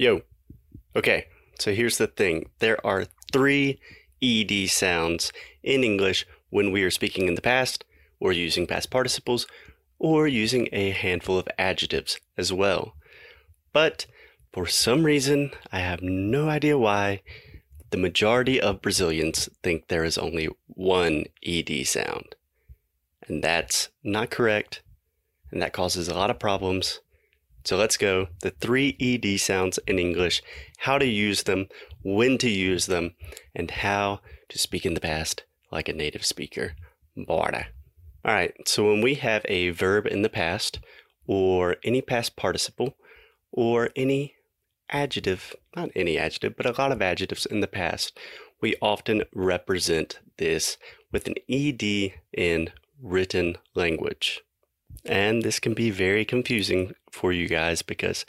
Yo. Okay, so here's the thing there are three ED sounds in English when we are speaking in the past, or using past participles, or using a handful of adjectives as well. But for some reason, I have no idea why, the majority of Brazilians think there is only one ED sound. And that's not correct, and that causes a lot of problems. So let's go. The three ED sounds in English, how to use them, when to use them, and how to speak in the past like a native speaker. Bora. All right, so when we have a verb in the past, or any past participle, or any adjective, not any adjective, but a lot of adjectives in the past, we often represent this with an ed in written language. And this can be very confusing for you guys because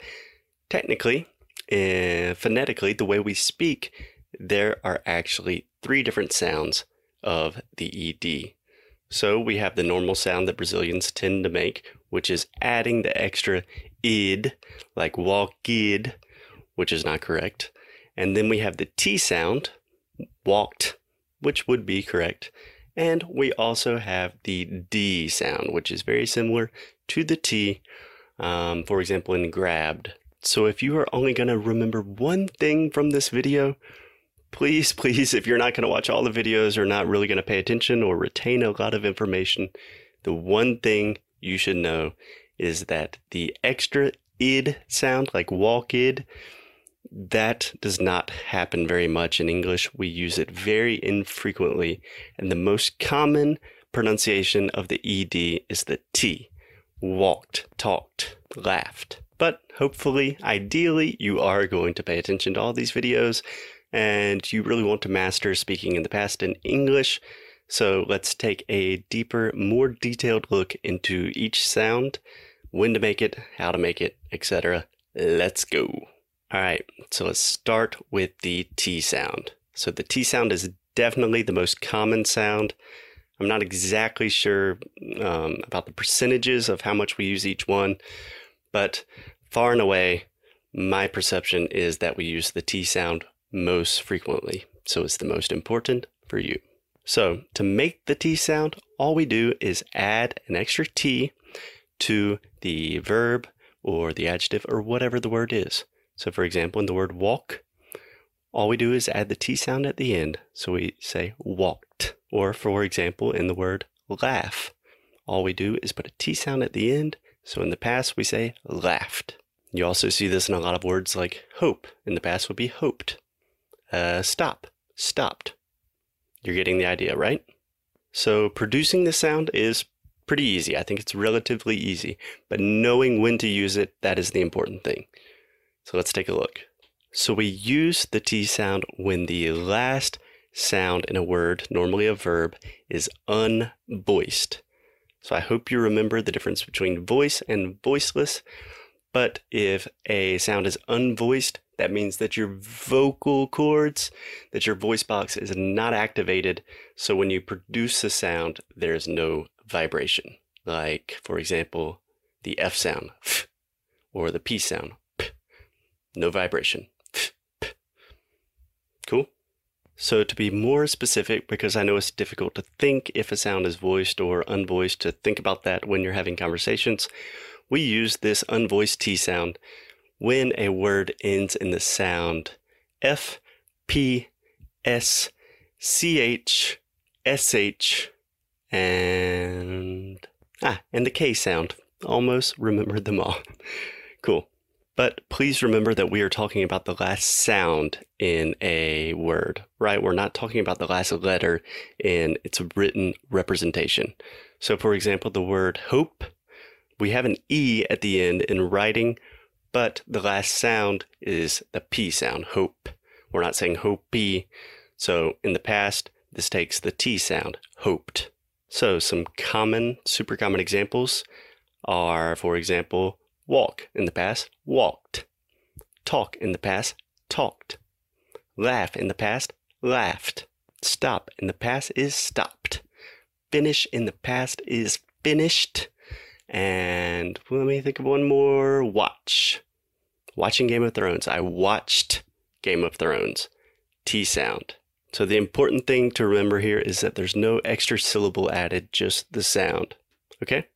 technically, uh, phonetically, the way we speak, there are actually three different sounds of the ed. So we have the normal sound that Brazilians tend to make, which is adding the extra id, like walked, id, which is not correct. And then we have the T sound, walked, which would be correct. And we also have the D sound, which is very similar to the T, um, for example, in grabbed. So if you are only going to remember one thing from this video, please, please, if you're not going to watch all the videos or not really going to pay attention or retain a lot of information, the one thing you should know is that the extra id sound, like walk id, that does not happen very much in English. We use it very infrequently, and the most common pronunciation of the ED is the T. Walked, talked, laughed. But hopefully, ideally, you are going to pay attention to all these videos and you really want to master speaking in the past in English. So let's take a deeper, more detailed look into each sound, when to make it, how to make it, etc. Let's go. All right, so let's start with the T sound. So the T sound is definitely the most common sound. I'm not exactly sure um, about the percentages of how much we use each one, but far and away, my perception is that we use the T sound most frequently. So it's the most important for you. So to make the T sound, all we do is add an extra T to the verb or the adjective or whatever the word is. So, for example, in the word walk, all we do is add the T sound at the end. So we say walked. Or, for example, in the word laugh, all we do is put a T sound at the end. So in the past, we say laughed. You also see this in a lot of words like hope. In the past would be hoped. Uh, stop, stopped. You're getting the idea, right? So producing the sound is pretty easy. I think it's relatively easy, but knowing when to use it, that is the important thing. So let's take a look. So we use the T sound when the last sound in a word, normally a verb, is unvoiced. So I hope you remember the difference between voice and voiceless. But if a sound is unvoiced, that means that your vocal cords, that your voice box is not activated. So when you produce a sound, there's no vibration. Like, for example, the F sound, or the P sound, no vibration. cool? So to be more specific, because I know it's difficult to think if a sound is voiced or unvoiced, to think about that when you're having conversations, we use this unvoiced T sound when a word ends in the sound F, P, S, C, H, S, H, and ah, and the K sound. Almost remembered them all. cool. But please remember that we are talking about the last sound in a word, right? We're not talking about the last letter in its written representation. So, for example, the word hope, we have an E at the end in writing, but the last sound is the P sound, hope. We're not saying hope So, in the past, this takes the T sound, hoped. So, some common, super common examples are, for example, Walk in the past, walked. Talk in the past, talked. Laugh in the past, laughed. Stop in the past is stopped. Finish in the past is finished. And let me think of one more. Watch. watching Game of Thrones. I watched Game of Thrones. T sound. So the important thing to remember here is that there's no extra syllable added, just the sound. Okay?